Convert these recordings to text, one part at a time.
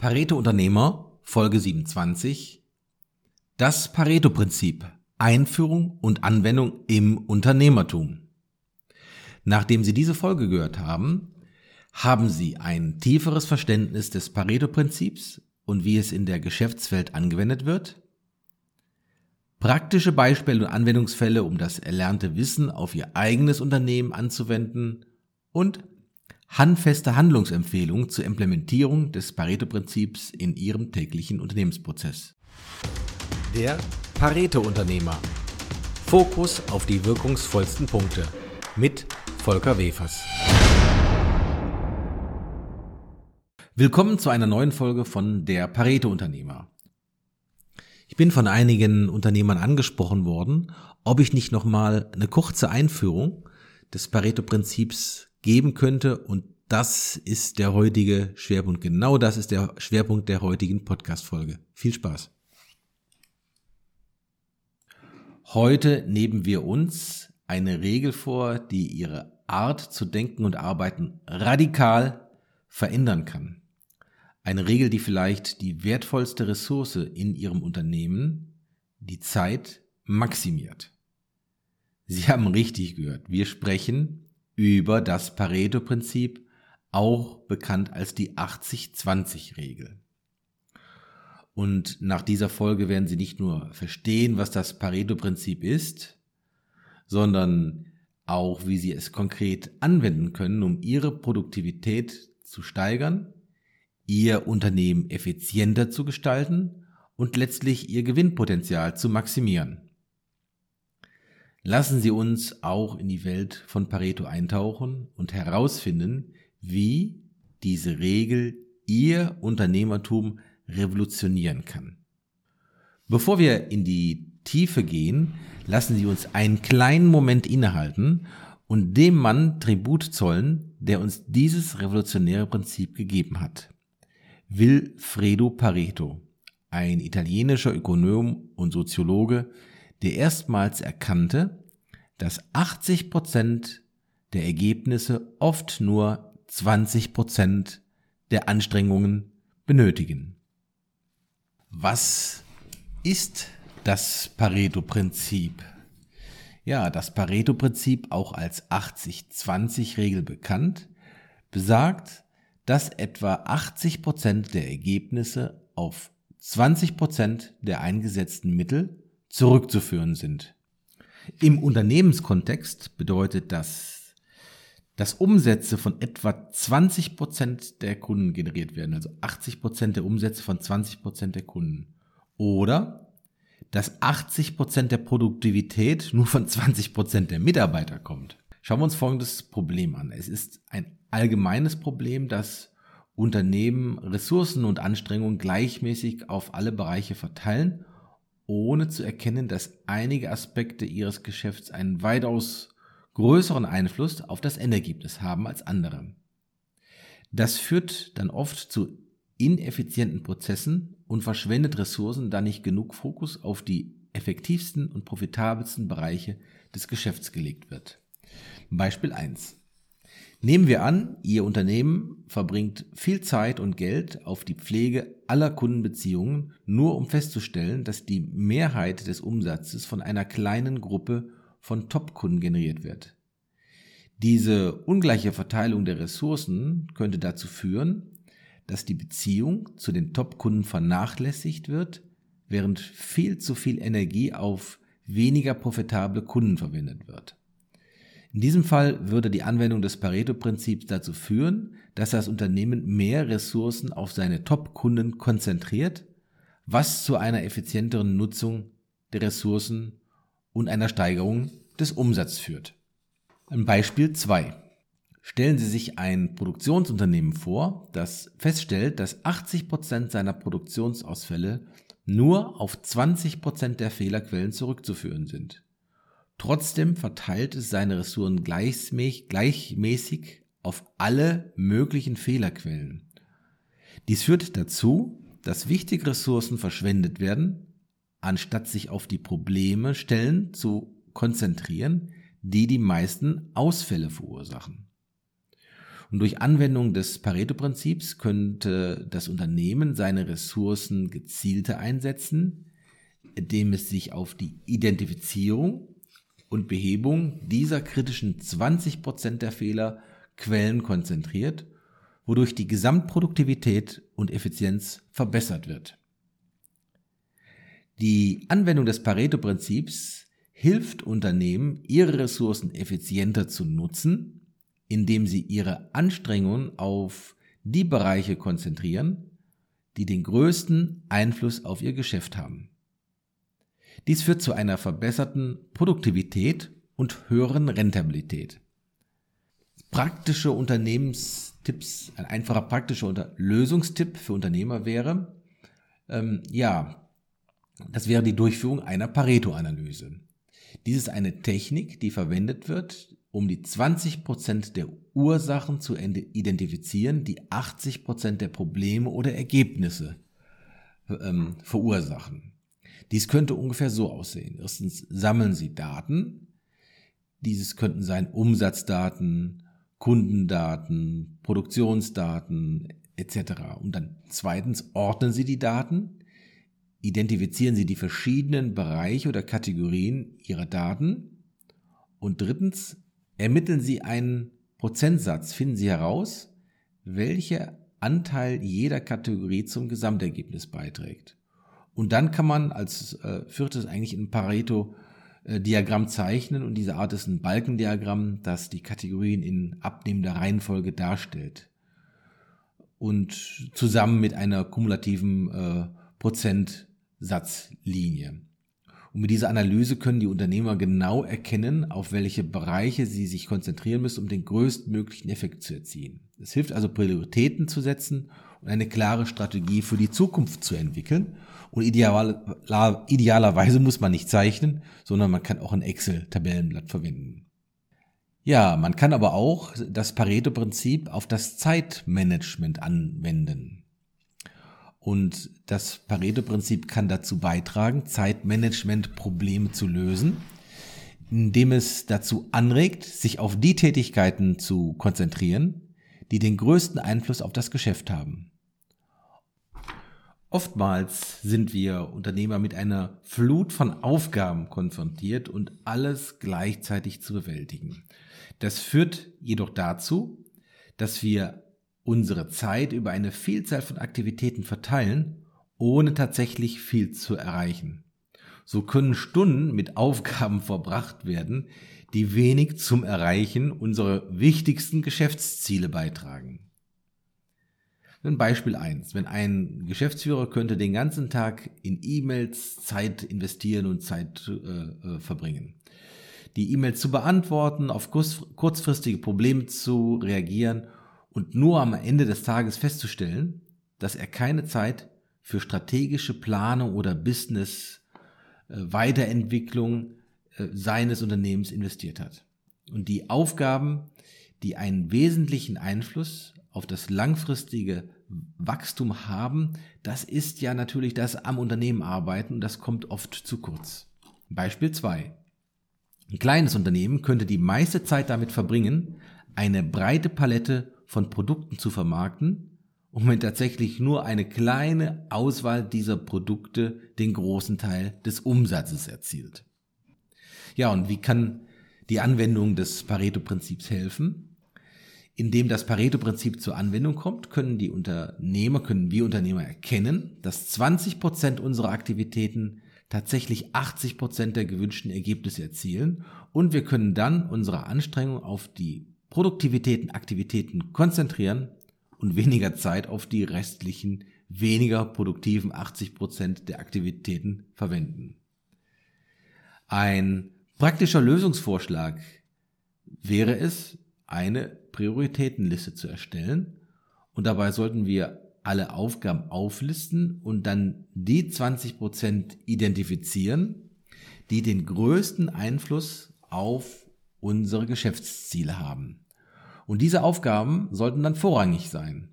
Pareto Unternehmer, Folge 27. Das Pareto-Prinzip. Einführung und Anwendung im Unternehmertum. Nachdem Sie diese Folge gehört haben, haben Sie ein tieferes Verständnis des Pareto-Prinzips und wie es in der Geschäftswelt angewendet wird? Praktische Beispiele und Anwendungsfälle, um das erlernte Wissen auf Ihr eigenes Unternehmen anzuwenden und handfeste Handlungsempfehlungen zur Implementierung des Pareto-Prinzips in Ihrem täglichen Unternehmensprozess. Der Pareto-Unternehmer. Fokus auf die wirkungsvollsten Punkte mit Volker Wefers. Willkommen zu einer neuen Folge von Der Pareto-Unternehmer. Ich bin von einigen Unternehmern angesprochen worden, ob ich nicht nochmal eine kurze Einführung des Pareto-Prinzips geben könnte. Und das ist der heutige Schwerpunkt. Genau das ist der Schwerpunkt der heutigen Podcast-Folge. Viel Spaß. Heute nehmen wir uns eine Regel vor, die ihre Art zu denken und arbeiten radikal verändern kann. Eine Regel, die vielleicht die wertvollste Ressource in Ihrem Unternehmen, die Zeit, maximiert. Sie haben richtig gehört. Wir sprechen über das Pareto-Prinzip, auch bekannt als die 80-20-Regel. Und nach dieser Folge werden Sie nicht nur verstehen, was das Pareto-Prinzip ist, sondern auch, wie Sie es konkret anwenden können, um Ihre Produktivität zu steigern, Ihr Unternehmen effizienter zu gestalten und letztlich Ihr Gewinnpotenzial zu maximieren. Lassen Sie uns auch in die Welt von Pareto eintauchen und herausfinden, wie diese Regel Ihr Unternehmertum revolutionieren kann. Bevor wir in die Tiefe gehen, lassen Sie uns einen kleinen Moment innehalten und dem Mann Tribut zollen, der uns dieses revolutionäre Prinzip gegeben hat. Wilfredo Pareto, ein italienischer Ökonom und Soziologe, der erstmals erkannte, dass 80 Prozent der Ergebnisse oft nur 20 Prozent der Anstrengungen benötigen. Was ist das Pareto-Prinzip? Ja, das Pareto-Prinzip, auch als 80-20-Regel bekannt, besagt, dass etwa 80 Prozent der Ergebnisse auf 20 Prozent der eingesetzten Mittel zurückzuführen sind. Im Unternehmenskontext bedeutet das, dass Umsätze von etwa 20 Prozent der Kunden generiert werden, also 80 Prozent der Umsätze von 20 Prozent der Kunden. Oder dass 80 Prozent der Produktivität nur von 20 Prozent der Mitarbeiter kommt. Schauen wir uns folgendes Problem an. Es ist ein allgemeines Problem, dass Unternehmen Ressourcen und Anstrengungen gleichmäßig auf alle Bereiche verteilen ohne zu erkennen, dass einige Aspekte ihres Geschäfts einen weitaus größeren Einfluss auf das Endergebnis haben als andere. Das führt dann oft zu ineffizienten Prozessen und verschwendet Ressourcen, da nicht genug Fokus auf die effektivsten und profitabelsten Bereiche des Geschäfts gelegt wird. Beispiel 1. Nehmen wir an, Ihr Unternehmen verbringt viel Zeit und Geld auf die Pflege aller Kundenbeziehungen, nur um festzustellen, dass die Mehrheit des Umsatzes von einer kleinen Gruppe von Top-Kunden generiert wird. Diese ungleiche Verteilung der Ressourcen könnte dazu führen, dass die Beziehung zu den Top-Kunden vernachlässigt wird, während viel zu viel Energie auf weniger profitable Kunden verwendet wird. In diesem Fall würde die Anwendung des Pareto-Prinzips dazu führen, dass das Unternehmen mehr Ressourcen auf seine Top-Kunden konzentriert, was zu einer effizienteren Nutzung der Ressourcen und einer Steigerung des Umsatzes führt. Ein Beispiel 2. Stellen Sie sich ein Produktionsunternehmen vor, das feststellt, dass 80 Prozent seiner Produktionsausfälle nur auf 20 Prozent der Fehlerquellen zurückzuführen sind. Trotzdem verteilt es seine Ressourcen gleichmäßig auf alle möglichen Fehlerquellen. Dies führt dazu, dass wichtige Ressourcen verschwendet werden, anstatt sich auf die Probleme stellen zu konzentrieren, die die meisten Ausfälle verursachen. Und durch Anwendung des Pareto-Prinzips könnte das Unternehmen seine Ressourcen gezielter einsetzen, indem es sich auf die Identifizierung und Behebung dieser kritischen 20 Prozent der Fehlerquellen konzentriert, wodurch die Gesamtproduktivität und Effizienz verbessert wird. Die Anwendung des Pareto-Prinzips hilft Unternehmen, ihre Ressourcen effizienter zu nutzen, indem sie ihre Anstrengungen auf die Bereiche konzentrieren, die den größten Einfluss auf ihr Geschäft haben. Dies führt zu einer verbesserten Produktivität und höheren Rentabilität. Praktische Unternehmenstipps, ein einfacher praktischer Lösungstipp für Unternehmer wäre, ähm, ja, das wäre die Durchführung einer Pareto-Analyse. Dies ist eine Technik, die verwendet wird, um die 20% der Ursachen zu identifizieren, die 80% der Probleme oder Ergebnisse ähm, verursachen. Dies könnte ungefähr so aussehen. Erstens sammeln Sie Daten. Dieses könnten sein Umsatzdaten, Kundendaten, Produktionsdaten etc. Und dann zweitens ordnen Sie die Daten identifizieren Sie die verschiedenen Bereiche oder Kategorien Ihrer Daten. Und drittens, ermitteln Sie einen Prozentsatz, finden Sie heraus, welcher Anteil jeder Kategorie zum Gesamtergebnis beiträgt. Und dann kann man als äh, viertes eigentlich ein Pareto-Diagramm zeichnen und diese Art ist ein Balkendiagramm, das die Kategorien in abnehmender Reihenfolge darstellt. Und zusammen mit einer kumulativen äh, Prozent Satzlinie. Und mit dieser Analyse können die Unternehmer genau erkennen, auf welche Bereiche sie sich konzentrieren müssen, um den größtmöglichen Effekt zu erzielen. Es hilft also Prioritäten zu setzen und eine klare Strategie für die Zukunft zu entwickeln. Und ideal, idealerweise muss man nicht zeichnen, sondern man kann auch ein Excel-Tabellenblatt verwenden. Ja, man kann aber auch das Pareto-Prinzip auf das Zeitmanagement anwenden. Und das Pareto-Prinzip kann dazu beitragen, Zeitmanagement-Probleme zu lösen, indem es dazu anregt, sich auf die Tätigkeiten zu konzentrieren, die den größten Einfluss auf das Geschäft haben. Oftmals sind wir Unternehmer mit einer Flut von Aufgaben konfrontiert und alles gleichzeitig zu bewältigen. Das führt jedoch dazu, dass wir unsere Zeit über eine Vielzahl von Aktivitäten verteilen, ohne tatsächlich viel zu erreichen. So können Stunden mit Aufgaben verbracht werden, die wenig zum Erreichen unserer wichtigsten Geschäftsziele beitragen. Ein Beispiel eins: Wenn ein Geschäftsführer könnte den ganzen Tag in E-Mails Zeit investieren und Zeit äh, äh verbringen. Die E-Mails zu beantworten, auf kurzfristige Probleme zu reagieren und nur am Ende des Tages festzustellen, dass er keine Zeit für strategische Planung oder Business äh, Weiterentwicklung äh, seines Unternehmens investiert hat. Und die Aufgaben, die einen wesentlichen Einfluss auf das langfristige Wachstum haben, das ist ja natürlich das am Unternehmen arbeiten und das kommt oft zu kurz. Beispiel 2. Ein kleines Unternehmen könnte die meiste Zeit damit verbringen, eine breite Palette von Produkten zu vermarkten und wenn tatsächlich nur eine kleine Auswahl dieser Produkte den großen Teil des Umsatzes erzielt. Ja, und wie kann die Anwendung des Pareto-Prinzips helfen? Indem das Pareto-Prinzip zur Anwendung kommt, können die Unternehmer, können wir Unternehmer erkennen, dass 20 Prozent unserer Aktivitäten tatsächlich 80 Prozent der gewünschten Ergebnisse erzielen und wir können dann unsere Anstrengung auf die Produktivitäten, Aktivitäten konzentrieren und weniger Zeit auf die restlichen, weniger produktiven 80 Prozent der Aktivitäten verwenden. Ein praktischer Lösungsvorschlag wäre es, eine Prioritätenliste zu erstellen und dabei sollten wir alle Aufgaben auflisten und dann die 20 Prozent identifizieren, die den größten Einfluss auf unsere Geschäftsziele haben. Und diese Aufgaben sollten dann vorrangig sein.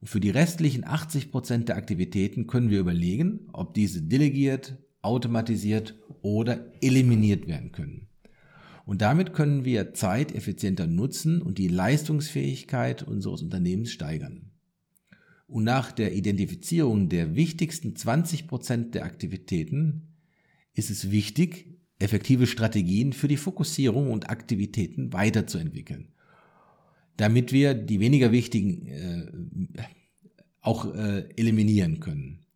Und für die restlichen 80 Prozent der Aktivitäten können wir überlegen, ob diese delegiert, automatisiert oder eliminiert werden können. Und damit können wir Zeit effizienter nutzen und die Leistungsfähigkeit unseres Unternehmens steigern. Und nach der Identifizierung der wichtigsten 20 Prozent der Aktivitäten ist es wichtig, effektive Strategien für die Fokussierung und Aktivitäten weiterzuentwickeln, damit wir die weniger wichtigen äh, auch äh, eliminieren können.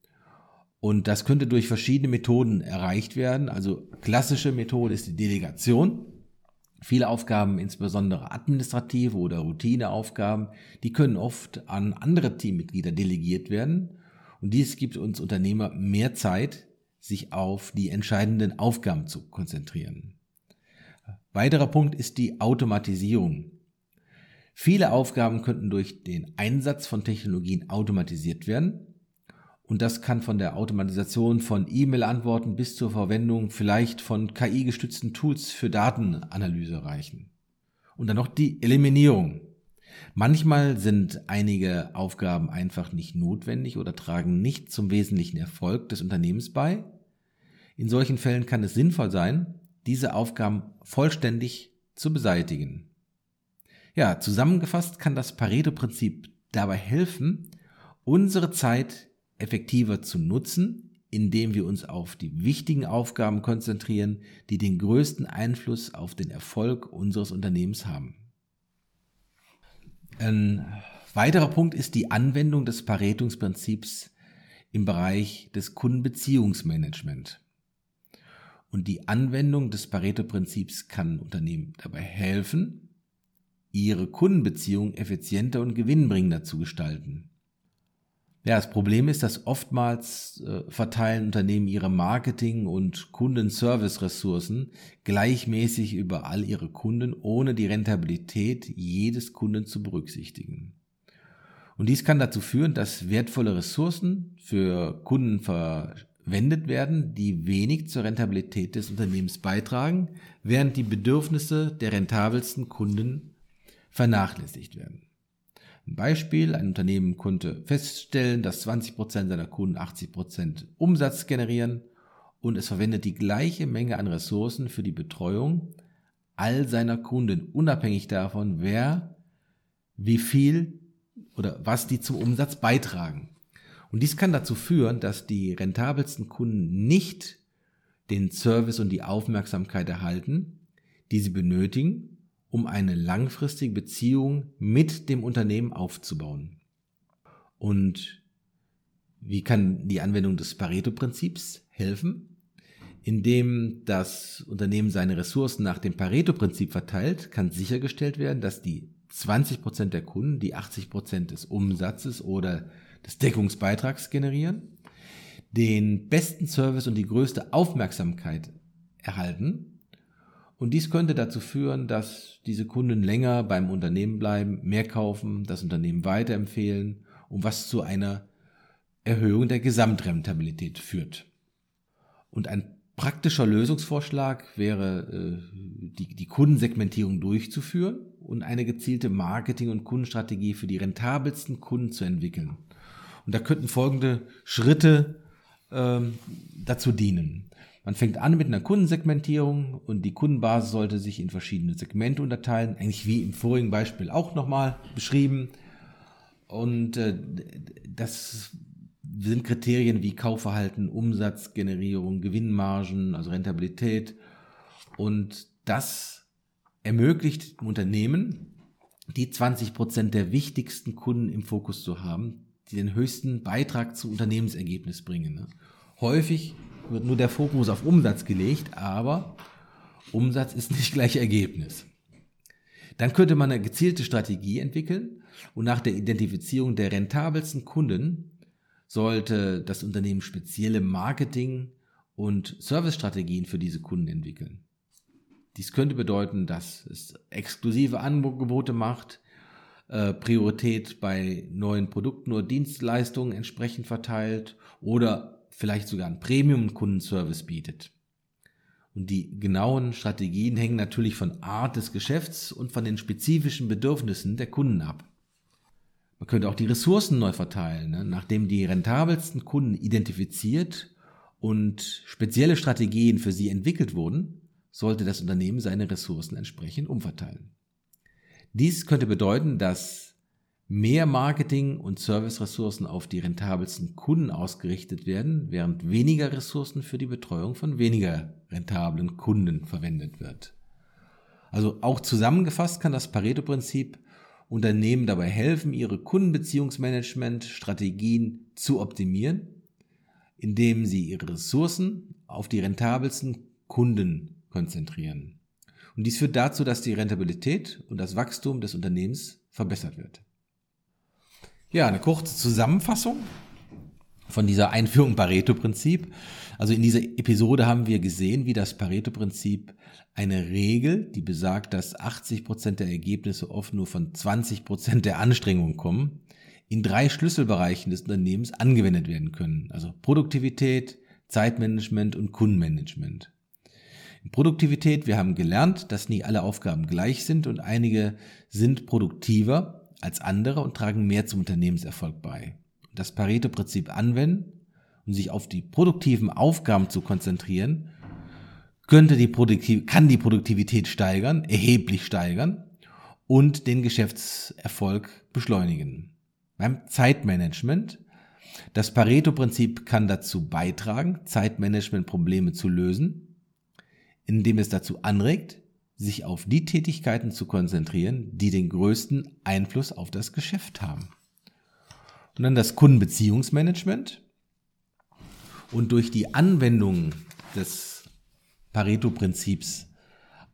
Und das könnte durch verschiedene Methoden erreicht werden. Also klassische Methode ist die Delegation. Viele Aufgaben, insbesondere administrative oder Routineaufgaben, die können oft an andere Teammitglieder delegiert werden. Und dies gibt uns Unternehmer mehr Zeit, sich auf die entscheidenden Aufgaben zu konzentrieren. Weiterer Punkt ist die Automatisierung. Viele Aufgaben könnten durch den Einsatz von Technologien automatisiert werden. Und das kann von der Automatisation von E-Mail-Antworten bis zur Verwendung vielleicht von KI-gestützten Tools für Datenanalyse reichen. Und dann noch die Eliminierung. Manchmal sind einige Aufgaben einfach nicht notwendig oder tragen nicht zum wesentlichen Erfolg des Unternehmens bei. In solchen Fällen kann es sinnvoll sein, diese Aufgaben vollständig zu beseitigen. Ja, zusammengefasst kann das Pareto-Prinzip dabei helfen, unsere Zeit effektiver zu nutzen, indem wir uns auf die wichtigen Aufgaben konzentrieren, die den größten Einfluss auf den Erfolg unseres Unternehmens haben. Ein weiterer Punkt ist die Anwendung des Paretungsprinzips im Bereich des Kundenbeziehungsmanagement. Und die Anwendung des Pareto-Prinzips kann Unternehmen dabei helfen, ihre Kundenbeziehung effizienter und gewinnbringender zu gestalten. Ja, das Problem ist, dass oftmals äh, verteilen Unternehmen ihre Marketing- und Kundenservice-Ressourcen gleichmäßig über all ihre Kunden, ohne die Rentabilität jedes Kunden zu berücksichtigen. Und dies kann dazu führen, dass wertvolle Ressourcen für Kunden verwendet werden, die wenig zur Rentabilität des Unternehmens beitragen, während die Bedürfnisse der rentabelsten Kunden vernachlässigt werden. Ein Beispiel, ein Unternehmen konnte feststellen, dass 20% seiner Kunden 80% Umsatz generieren und es verwendet die gleiche Menge an Ressourcen für die Betreuung all seiner Kunden, unabhängig davon, wer, wie viel oder was die zum Umsatz beitragen. Und dies kann dazu führen, dass die rentabelsten Kunden nicht den Service und die Aufmerksamkeit erhalten, die sie benötigen, um eine langfristige Beziehung mit dem Unternehmen aufzubauen. Und wie kann die Anwendung des Pareto-Prinzips helfen? Indem das Unternehmen seine Ressourcen nach dem Pareto-Prinzip verteilt, kann sichergestellt werden, dass die 20 Prozent der Kunden, die 80 Prozent des Umsatzes oder des Deckungsbeitrags generieren, den besten Service und die größte Aufmerksamkeit erhalten und dies könnte dazu führen, dass diese Kunden länger beim Unternehmen bleiben, mehr kaufen, das Unternehmen weiterempfehlen und was zu einer Erhöhung der Gesamtrentabilität führt. Und ein praktischer Lösungsvorschlag wäre, äh, die, die Kundensegmentierung durchzuführen und eine gezielte Marketing- und Kundenstrategie für die rentabelsten Kunden zu entwickeln. Und da könnten folgende Schritte ähm, dazu dienen. Man fängt an mit einer Kundensegmentierung und die Kundenbasis sollte sich in verschiedene Segmente unterteilen, eigentlich wie im vorigen Beispiel auch nochmal beschrieben. Und äh, das sind Kriterien wie Kaufverhalten, Umsatzgenerierung, Gewinnmargen, also Rentabilität. Und das ermöglicht Unternehmen, die 20 Prozent der wichtigsten Kunden im Fokus zu haben, die den höchsten Beitrag zum Unternehmensergebnis bringen. Ne? Häufig wird nur der Fokus auf Umsatz gelegt, aber Umsatz ist nicht gleich Ergebnis. Dann könnte man eine gezielte Strategie entwickeln und nach der Identifizierung der rentabelsten Kunden sollte das Unternehmen spezielle Marketing- und Servicestrategien für diese Kunden entwickeln. Dies könnte bedeuten, dass es exklusive Angebote macht, äh, Priorität bei neuen Produkten oder Dienstleistungen entsprechend verteilt oder vielleicht sogar einen Premium-Kundenservice bietet. Und die genauen Strategien hängen natürlich von Art des Geschäfts und von den spezifischen Bedürfnissen der Kunden ab. Man könnte auch die Ressourcen neu verteilen, ne? nachdem die rentabelsten Kunden identifiziert und spezielle Strategien für sie entwickelt wurden, sollte das Unternehmen seine Ressourcen entsprechend umverteilen. Dies könnte bedeuten, dass mehr Marketing- und Serviceressourcen auf die rentabelsten Kunden ausgerichtet werden, während weniger Ressourcen für die Betreuung von weniger rentablen Kunden verwendet wird. Also auch zusammengefasst kann das Pareto-Prinzip Unternehmen dabei helfen, ihre Kundenbeziehungsmanagement-Strategien zu optimieren, indem sie ihre Ressourcen auf die rentabelsten Kunden konzentrieren. Und dies führt dazu, dass die Rentabilität und das Wachstum des Unternehmens verbessert wird. Ja, eine kurze Zusammenfassung von dieser Einführung Pareto-Prinzip. Also in dieser Episode haben wir gesehen, wie das Pareto-Prinzip eine Regel, die besagt, dass 80 Prozent der Ergebnisse oft nur von 20 Prozent der Anstrengungen kommen, in drei Schlüsselbereichen des Unternehmens angewendet werden können. Also Produktivität, Zeitmanagement und Kundenmanagement. In Produktivität, wir haben gelernt, dass nie alle Aufgaben gleich sind und einige sind produktiver als andere und tragen mehr zum Unternehmenserfolg bei. Das Pareto-Prinzip anwenden und sich auf die produktiven Aufgaben zu konzentrieren, könnte die Produktiv kann die Produktivität steigern, erheblich steigern und den Geschäftserfolg beschleunigen. Beim Zeitmanagement, das Pareto-Prinzip kann dazu beitragen, Zeitmanagement-Probleme zu lösen, indem es dazu anregt, sich auf die Tätigkeiten zu konzentrieren, die den größten Einfluss auf das Geschäft haben. Und dann das Kundenbeziehungsmanagement. Und durch die Anwendung des Pareto-Prinzips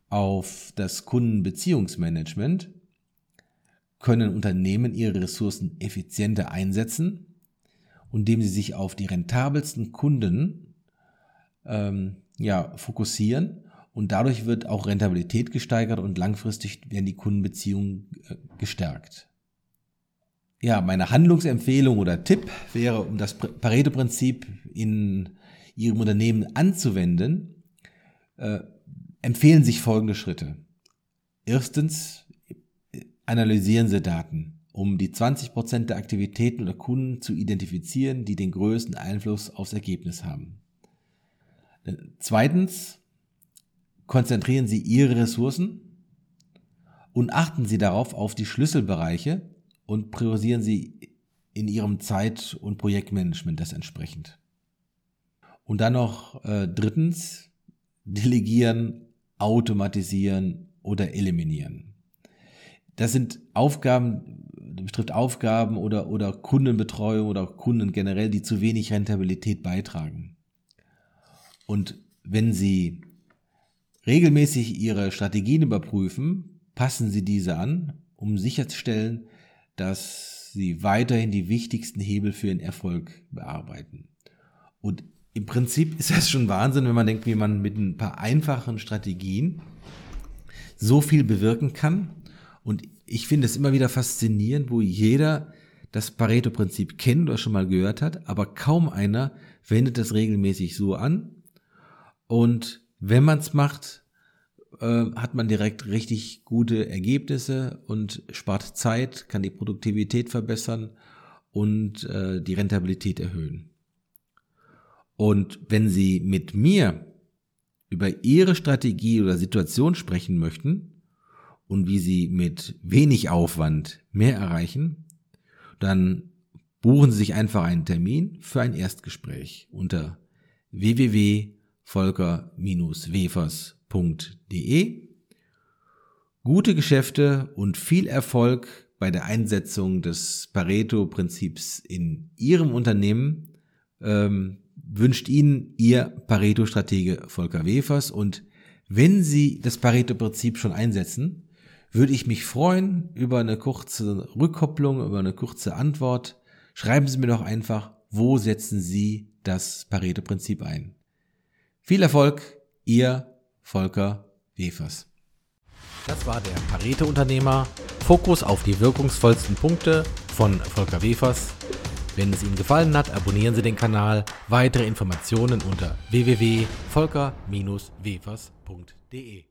auf das Kundenbeziehungsmanagement können Unternehmen ihre Ressourcen effizienter einsetzen, indem sie sich auf die rentabelsten Kunden ähm, ja, fokussieren und dadurch wird auch Rentabilität gesteigert und langfristig werden die Kundenbeziehungen äh, gestärkt. Ja, meine Handlungsempfehlung oder Tipp wäre, um das Pareto-Prinzip in Ihrem Unternehmen anzuwenden, äh, empfehlen sich folgende Schritte. Erstens, analysieren Sie Daten, um die 20 Prozent der Aktivitäten oder Kunden zu identifizieren, die den größten Einfluss aufs Ergebnis haben. Zweitens, konzentrieren Sie Ihre Ressourcen und achten Sie darauf auf die Schlüsselbereiche und priorisieren Sie in Ihrem Zeit- und Projektmanagement das entsprechend. Und dann noch äh, drittens, delegieren, automatisieren oder eliminieren. Das sind Aufgaben, betrifft Aufgaben oder, oder Kundenbetreuung oder Kunden generell, die zu wenig Rentabilität beitragen. Und wenn Sie regelmäßig Ihre Strategien überprüfen, passen Sie diese an, um sicherzustellen, dass Sie weiterhin die wichtigsten Hebel für Ihren Erfolg bearbeiten. Und im Prinzip ist das schon Wahnsinn, wenn man denkt, wie man mit ein paar einfachen Strategien so viel bewirken kann. Und ich finde es immer wieder faszinierend, wo jeder das Pareto-Prinzip kennt oder schon mal gehört hat, aber kaum einer wendet das regelmäßig so an. Und wenn man es macht, äh, hat man direkt richtig gute Ergebnisse und spart Zeit, kann die Produktivität verbessern und äh, die Rentabilität erhöhen. Und wenn Sie mit mir über Ihre Strategie oder Situation sprechen möchten und wie Sie mit wenig Aufwand mehr erreichen, dann buchen Sie sich einfach einen Termin für ein Erstgespräch unter www.volker-wefers.de. Gute Geschäfte und viel Erfolg bei der Einsetzung des Pareto-Prinzips in Ihrem Unternehmen. Ähm, wünscht Ihnen Ihr Pareto-Stratege Volker Wefers und wenn Sie das Pareto-Prinzip schon einsetzen, würde ich mich freuen über eine kurze Rückkopplung, über eine kurze Antwort. Schreiben Sie mir doch einfach, wo setzen Sie das Pareto-Prinzip ein. Viel Erfolg, Ihr Volker Wefers. Das war der Pareto-Unternehmer. Fokus auf die wirkungsvollsten Punkte von Volker Wefers. Wenn es Ihnen gefallen hat, abonnieren Sie den Kanal. Weitere Informationen unter www.volker-wefers.de